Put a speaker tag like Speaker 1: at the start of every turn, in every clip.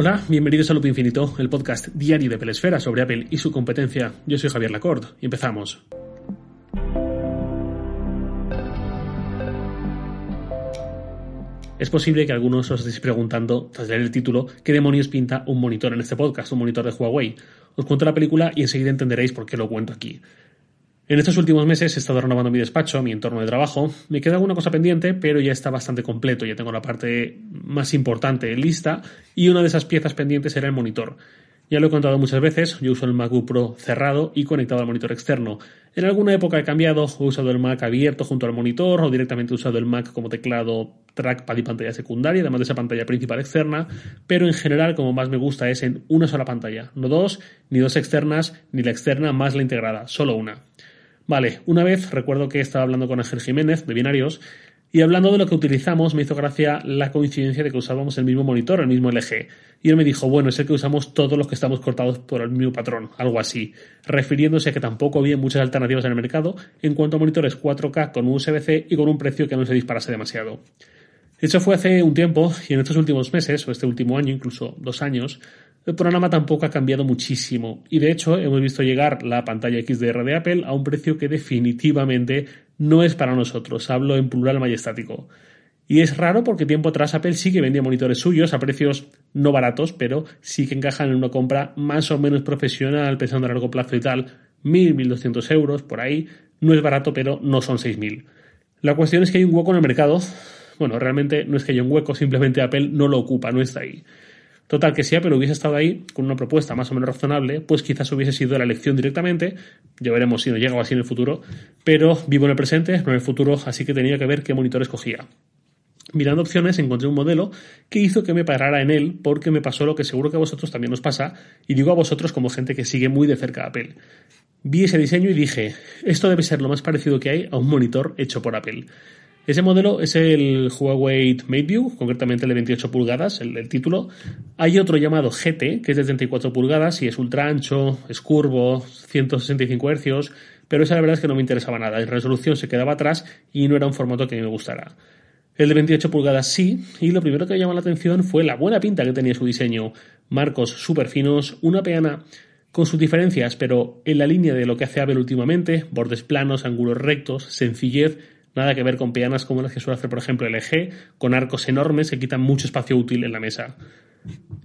Speaker 1: Hola, bienvenidos a Loop Infinito, el podcast diario de Pelesfera sobre Apple y su competencia. Yo soy Javier Lacorte y empezamos. Es posible que algunos os estéis preguntando, tras leer el título, qué demonios pinta un monitor en este podcast, un monitor de Huawei. Os cuento la película y enseguida entenderéis por qué lo cuento aquí. En estos últimos meses he estado renovando mi despacho, mi entorno de trabajo. Me queda alguna cosa pendiente, pero ya está bastante completo. Ya tengo la parte más importante lista y una de esas piezas pendientes era el monitor. Ya lo he contado muchas veces, yo uso el MacBook Pro cerrado y conectado al monitor externo. En alguna época he cambiado, he usado el Mac abierto junto al monitor o directamente he usado el Mac como teclado, trackpad y pantalla secundaria, además de esa pantalla principal externa, pero en general como más me gusta es en una sola pantalla, no dos, ni dos externas, ni la externa más la integrada, solo una. Vale, una vez recuerdo que estaba hablando con Ángel Jiménez de Binarios y hablando de lo que utilizamos me hizo gracia la coincidencia de que usábamos el mismo monitor, el mismo LG. Y él me dijo, bueno, es el que usamos todos los que estamos cortados por el mismo patrón, algo así, refiriéndose a que tampoco había muchas alternativas en el mercado en cuanto a monitores 4K con USB-C y con un precio que no se disparase demasiado. Eso fue hace un tiempo y en estos últimos meses, o este último año, incluso dos años, el programa tampoco ha cambiado muchísimo y de hecho hemos visto llegar la pantalla XDR de Apple a un precio que definitivamente no es para nosotros, hablo en plural majestático. Y es raro porque tiempo atrás Apple sí que vendía monitores suyos a precios no baratos, pero sí que encajan en una compra más o menos profesional, pensando a largo plazo y tal, 1.000, 1.200 euros, por ahí. No es barato, pero no son 6.000. La cuestión es que hay un hueco en el mercado. Bueno, realmente no es que haya un hueco, simplemente Apple no lo ocupa, no está ahí. Total, que si Apple hubiese estado ahí con una propuesta más o menos razonable, pues quizás hubiese sido la elección directamente. Ya veremos si no llega así en el futuro. Pero vivo en el presente, no en el futuro, así que tenía que ver qué monitor escogía. Mirando opciones encontré un modelo que hizo que me parara en él porque me pasó lo que seguro que a vosotros también os pasa, y digo a vosotros como gente que sigue muy de cerca a Apple. Vi ese diseño y dije, esto debe ser lo más parecido que hay a un monitor hecho por Apple. Ese modelo es el Huawei MateView, concretamente el de 28 pulgadas, el, título. Hay otro llamado GT, que es de 34 pulgadas y es ultra ancho, es curvo, 165 Hz, pero esa la verdad es que no me interesaba nada. En resolución se quedaba atrás y no era un formato que a mí me gustara. El de 28 pulgadas sí, y lo primero que me llamó la atención fue la buena pinta que tenía su diseño. Marcos súper finos, una peana con sus diferencias, pero en la línea de lo que hace Apple últimamente, bordes planos, ángulos rectos, sencillez, Nada que ver con peanas como las que suele hacer, por ejemplo, el EG, con arcos enormes que quitan mucho espacio útil en la mesa.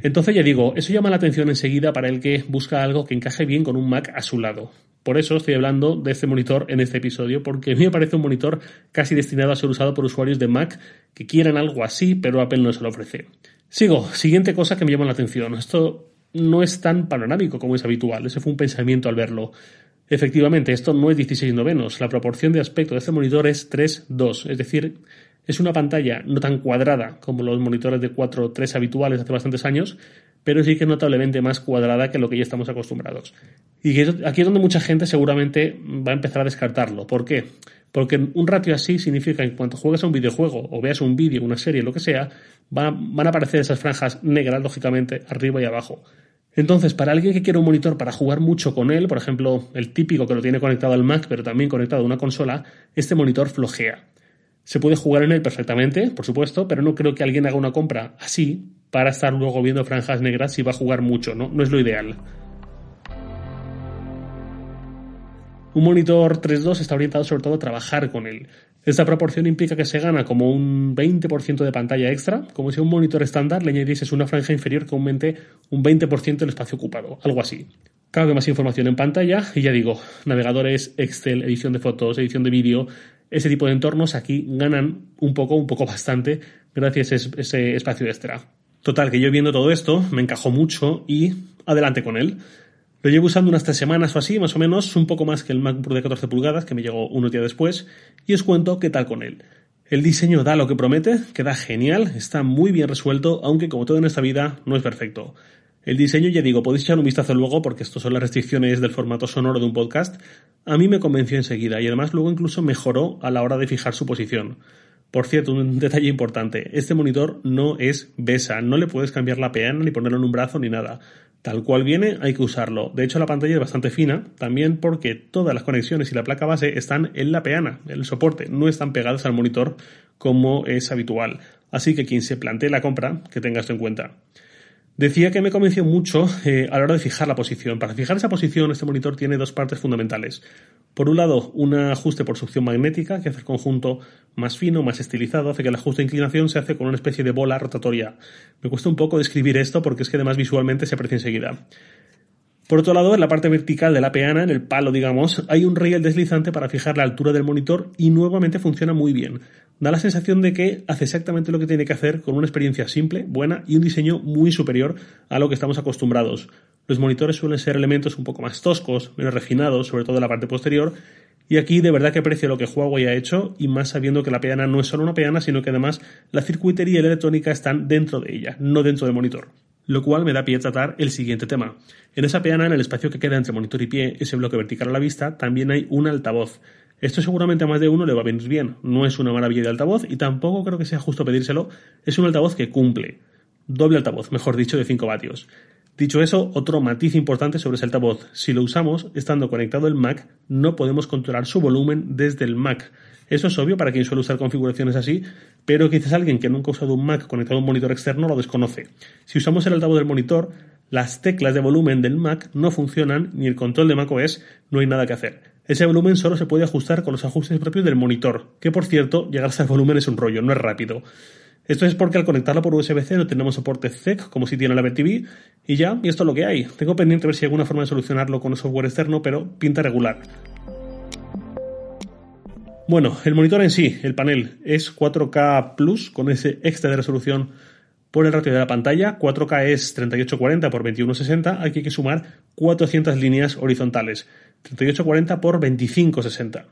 Speaker 1: Entonces ya digo, eso llama la atención enseguida para el que busca algo que encaje bien con un Mac a su lado. Por eso estoy hablando de este monitor en este episodio, porque a mí me parece un monitor casi destinado a ser usado por usuarios de Mac que quieran algo así, pero Apple no se lo ofrece. Sigo, siguiente cosa que me llama la atención. Esto no es tan panorámico como es habitual, ese fue un pensamiento al verlo. Efectivamente, esto no es 16 novenos. La proporción de aspecto de este monitor es 3-2, es decir, es una pantalla no tan cuadrada como los monitores de 4-3 habituales hace bastantes años, pero sí que es notablemente más cuadrada que lo que ya estamos acostumbrados. Y aquí es donde mucha gente seguramente va a empezar a descartarlo. ¿Por qué? Porque un ratio así significa que cuando juegues a un videojuego o veas un vídeo, una serie, lo que sea, van a aparecer esas franjas negras, lógicamente, arriba y abajo. Entonces, para alguien que quiere un monitor para jugar mucho con él, por ejemplo, el típico que lo tiene conectado al Mac, pero también conectado a una consola, este monitor flojea. Se puede jugar en él perfectamente, por supuesto, pero no creo que alguien haga una compra así para estar luego viendo franjas negras si va a jugar mucho, ¿no? No es lo ideal. Un monitor 3.2 está orientado sobre todo a trabajar con él. Esta proporción implica que se gana como un 20% de pantalla extra, como si a un monitor estándar le añadieses una franja inferior que aumente un 20% del espacio ocupado, algo así. Cabe más información en pantalla y ya digo, navegadores, Excel, edición de fotos, edición de vídeo, ese tipo de entornos aquí ganan un poco, un poco bastante gracias a ese espacio extra. Total, que yo viendo todo esto me encajó mucho y adelante con él. Lo llevo usando unas tres semanas o así, más o menos, un poco más que el MacBook de 14 pulgadas, que me llegó unos días después, y os cuento qué tal con él. El diseño da lo que promete, queda genial, está muy bien resuelto, aunque como todo en esta vida no es perfecto. El diseño, ya digo, podéis echar un vistazo luego porque estos son las restricciones del formato sonoro de un podcast. A mí me convenció enseguida y además luego incluso mejoró a la hora de fijar su posición. Por cierto, un detalle importante, este monitor no es BESA, no le puedes cambiar la peana ni ponerlo en un brazo ni nada. Tal cual viene, hay que usarlo. De hecho, la pantalla es bastante fina, también porque todas las conexiones y la placa base están en la peana, el soporte, no están pegadas al monitor como es habitual. Así que quien se plantee la compra, que tenga esto en cuenta. Decía que me convenció mucho eh, a la hora de fijar la posición. Para fijar esa posición, este monitor tiene dos partes fundamentales. Por un lado, un ajuste por succión magnética que hace el conjunto más fino, más estilizado, hace que el ajuste de inclinación se hace con una especie de bola rotatoria. Me cuesta un poco describir esto porque es que además visualmente se aprecia enseguida. Por otro lado, en la parte vertical de la peana, en el palo, digamos, hay un riel deslizante para fijar la altura del monitor y nuevamente funciona muy bien. Da la sensación de que hace exactamente lo que tiene que hacer con una experiencia simple, buena y un diseño muy superior a lo que estamos acostumbrados. Los monitores suelen ser elementos un poco más toscos, menos refinados, sobre todo en la parte posterior, y aquí de verdad que aprecio lo que Huawei ha hecho, y más sabiendo que la peana no es solo una peana, sino que además la circuitería y la electrónica están dentro de ella, no dentro del monitor. Lo cual me da pie a tratar el siguiente tema. En esa peana, en el espacio que queda entre monitor y pie, ese bloque vertical a la vista, también hay un altavoz. Esto seguramente a más de uno le va a venir bien. No es una maravilla de altavoz y tampoco creo que sea justo pedírselo. Es un altavoz que cumple. Doble altavoz, mejor dicho, de 5 vatios. Dicho eso, otro matiz importante sobre ese altavoz. Si lo usamos estando conectado el Mac, no podemos controlar su volumen desde el Mac. Eso es obvio para quien suele usar configuraciones así, pero quizás alguien que nunca ha usado un Mac conectado a un monitor externo lo desconoce. Si usamos el altavoz del monitor, las teclas de volumen del Mac no funcionan, ni el control de macOS, no hay nada que hacer. Ese volumen solo se puede ajustar con los ajustes propios del monitor, que por cierto, llegar a ese volumen es un rollo, no es rápido. Esto es porque al conectarlo por USB-C no tenemos soporte ZEC como si tiene la TV y ya, y esto es lo que hay. Tengo pendiente ver si hay alguna forma de solucionarlo con un software externo, pero pinta regular. Bueno, el monitor en sí, el panel, es 4K Plus con ese extra de resolución por el ratio de la pantalla. 4K es 3840 x 2160. Aquí hay que sumar 400 líneas horizontales. 3840 x 2560.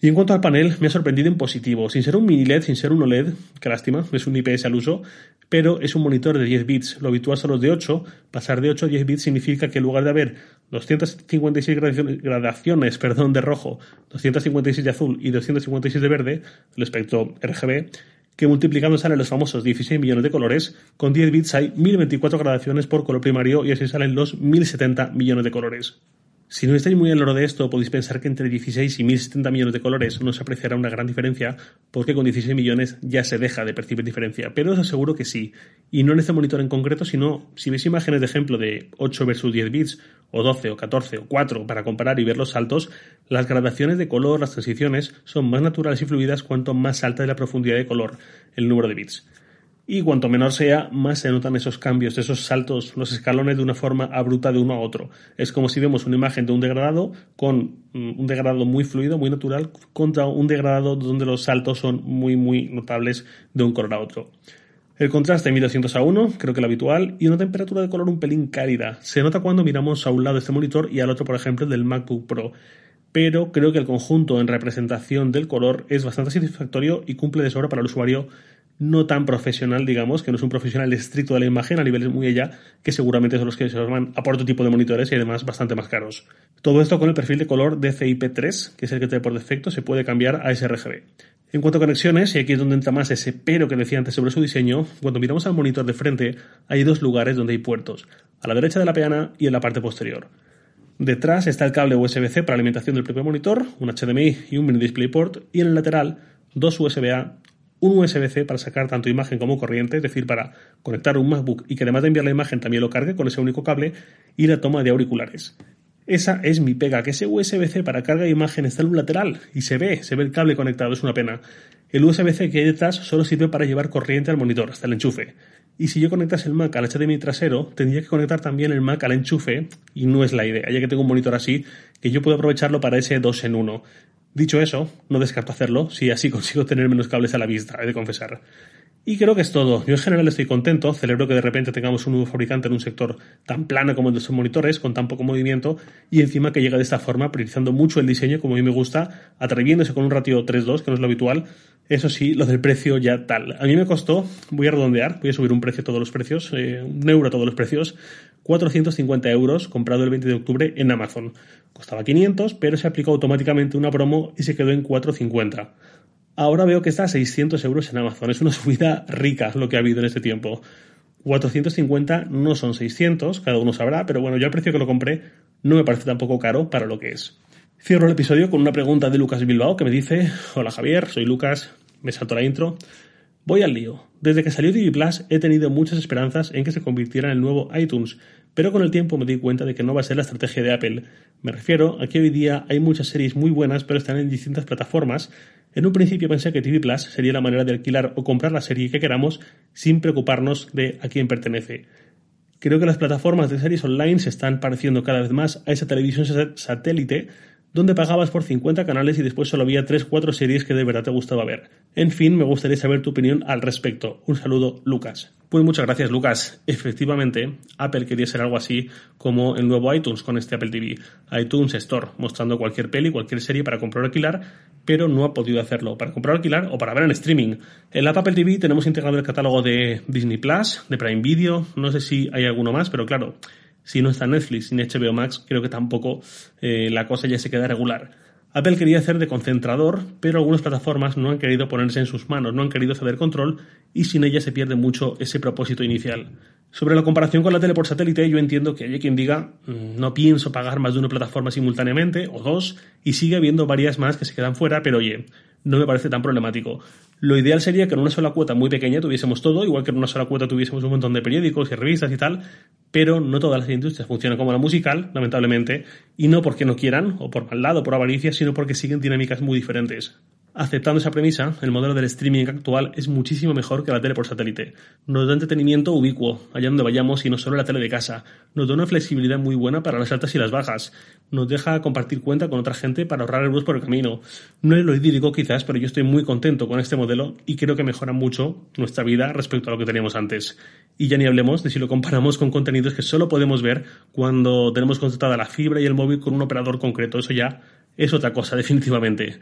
Speaker 1: Y en cuanto al panel, me ha sorprendido en positivo. Sin ser un mini LED, sin ser un OLED, qué lástima, es un IPS al uso, pero es un monitor de 10 bits. Lo habitual son los de 8. Pasar de 8 a 10 bits significa que en lugar de haber 256 gradaciones, perdón, de rojo, 256 de azul y 256 de verde, el espectro RGB, que multiplicando salen los famosos 16 millones de colores, con 10 bits hay 1024 gradaciones por color primario y así salen los 1070 millones de colores. Si no estáis muy al loro de esto, podéis pensar que entre 16 y 1070 millones de colores no se apreciará una gran diferencia, porque con 16 millones ya se deja de percibir diferencia. Pero os aseguro que sí. Y no en este monitor en concreto, sino si veis imágenes de ejemplo de 8 versus 10 bits, o 12, o 14, o 4, para comparar y ver los saltos, las gradaciones de color, las transiciones, son más naturales y fluidas cuanto más alta es la profundidad de color, el número de bits y cuanto menor sea, más se notan esos cambios, esos saltos, los escalones de una forma abrupta de uno a otro. Es como si vemos una imagen de un degradado con mm, un degradado muy fluido, muy natural, contra un degradado donde los saltos son muy, muy notables de un color a otro. El contraste 1200 a 1, creo que lo habitual, y una temperatura de color un pelín cálida. Se nota cuando miramos a un lado de este monitor y al otro, por ejemplo, del MacBook Pro. Pero creo que el conjunto en representación del color es bastante satisfactorio y cumple de sobra para el usuario no tan profesional, digamos, que no es un profesional estricto de la imagen a niveles muy allá, que seguramente son los que se van a por otro tipo de monitores y además bastante más caros. Todo esto con el perfil de color DCI-P3, que es el que trae por defecto, se puede cambiar a sRGB. En cuanto a conexiones, y aquí es donde entra más ese pero que decía antes sobre su diseño, cuando miramos al monitor de frente, hay dos lugares donde hay puertos, a la derecha de la peana y en la parte posterior. Detrás está el cable USB-C para alimentación del propio monitor, un HDMI y un mini DisplayPort, y en el lateral dos USB-A un USB-C para sacar tanto imagen como corriente, es decir, para conectar un MacBook y que además de enviar la imagen también lo cargue con ese único cable, y la toma de auriculares. Esa es mi pega, que ese USB-C para carga de imagen está en un lateral y se ve, se ve el cable conectado, es una pena. El USB-C que hay detrás solo sirve para llevar corriente al monitor, hasta el enchufe. Y si yo conectase el Mac al HDMI trasero, tendría que conectar también el Mac al enchufe, y no es la idea, ya que tengo un monitor así, que yo puedo aprovecharlo para ese 2 en 1. Dicho eso, no descarto hacerlo si así consigo tener menos cables a la vista, he de confesar. Y creo que es todo. Yo en general estoy contento, celebro que de repente tengamos un nuevo fabricante en un sector tan plano como el de sus monitores, con tan poco movimiento, y encima que llega de esta forma, priorizando mucho el diseño como a mí me gusta, atreviéndose con un ratio 3-2, que no es lo habitual. Eso sí, lo del precio ya tal. A mí me costó, voy a redondear, voy a subir un precio a todos los precios, eh, un euro a todos los precios, 450 euros comprado el 20 de octubre en Amazon. Costaba 500, pero se aplicó automáticamente una promo y se quedó en 450. Ahora veo que está a 600 euros en Amazon. Es una subida rica lo que ha habido en este tiempo. 450 no son 600, cada uno sabrá, pero bueno, yo el precio que lo compré no me parece tampoco caro para lo que es. Cierro el episodio con una pregunta de Lucas Bilbao que me dice, hola Javier, soy Lucas, me salto la intro. Voy al lío. Desde que salió TV Plus he tenido muchas esperanzas en que se convirtiera en el nuevo iTunes, pero con el tiempo me di cuenta de que no va a ser la estrategia de Apple. Me refiero a que hoy día hay muchas series muy buenas pero están en distintas plataformas. En un principio pensé que TV Plus sería la manera de alquilar o comprar la serie que queramos sin preocuparnos de a quién pertenece. Creo que las plataformas de series online se están pareciendo cada vez más a esa televisión satélite donde pagabas por 50 canales y después solo había 3-4 series que de verdad te gustaba ver. En fin, me gustaría saber tu opinión al respecto. Un saludo, Lucas. Pues muchas gracias, Lucas. Efectivamente, Apple quería ser algo así como el nuevo iTunes con este Apple TV. iTunes Store, mostrando cualquier peli, cualquier serie para comprar o alquilar, pero no ha podido hacerlo para comprar o alquilar o para ver en streaming. En la Apple TV tenemos integrado el catálogo de Disney Plus, de Prime Video, no sé si hay alguno más, pero claro, si no está Netflix ni HBO Max, creo que tampoco eh, la cosa ya se queda regular. Apple quería hacer de concentrador, pero algunas plataformas no han querido ponerse en sus manos, no han querido ceder control y sin ella se pierde mucho ese propósito inicial. Sobre la comparación con la tele por satélite, yo entiendo que haya quien diga mm, no pienso pagar más de una plataforma simultáneamente o dos y sigue habiendo varias más que se quedan fuera, pero oye, no me parece tan problemático. Lo ideal sería que en una sola cuota muy pequeña tuviésemos todo, igual que en una sola cuota tuviésemos un montón de periódicos y revistas y tal, pero no todas las industrias funcionan como la musical, lamentablemente, y no porque no quieran, o por mal lado, por avaricia, sino porque siguen dinámicas muy diferentes. Aceptando esa premisa, el modelo del streaming actual es muchísimo mejor que la tele por satélite. Nos da entretenimiento ubicuo, allá donde vayamos y no solo la tele de casa. Nos da una flexibilidad muy buena para las altas y las bajas. Nos deja compartir cuenta con otra gente para ahorrar bus por el camino. No es lo idílico quizás, pero yo estoy muy contento con este modelo y creo que mejora mucho nuestra vida respecto a lo que teníamos antes. Y ya ni hablemos de si lo comparamos con contenidos que solo podemos ver cuando tenemos contratada la fibra y el móvil con un operador concreto. Eso ya es otra cosa, definitivamente.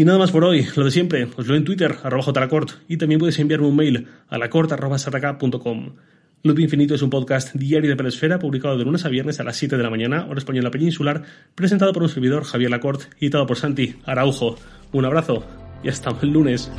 Speaker 1: Y nada más por hoy, lo de siempre, os leo en Twitter, arroba jlacort, y también puedes enviarme un mail a lacort.com. Loop Infinito es un podcast diario de Pelesfera publicado de lunes a viernes a las 7 de la mañana, hora española peninsular, presentado por un servidor Javier Lacort y editado por Santi Araujo. Un abrazo y hasta el lunes.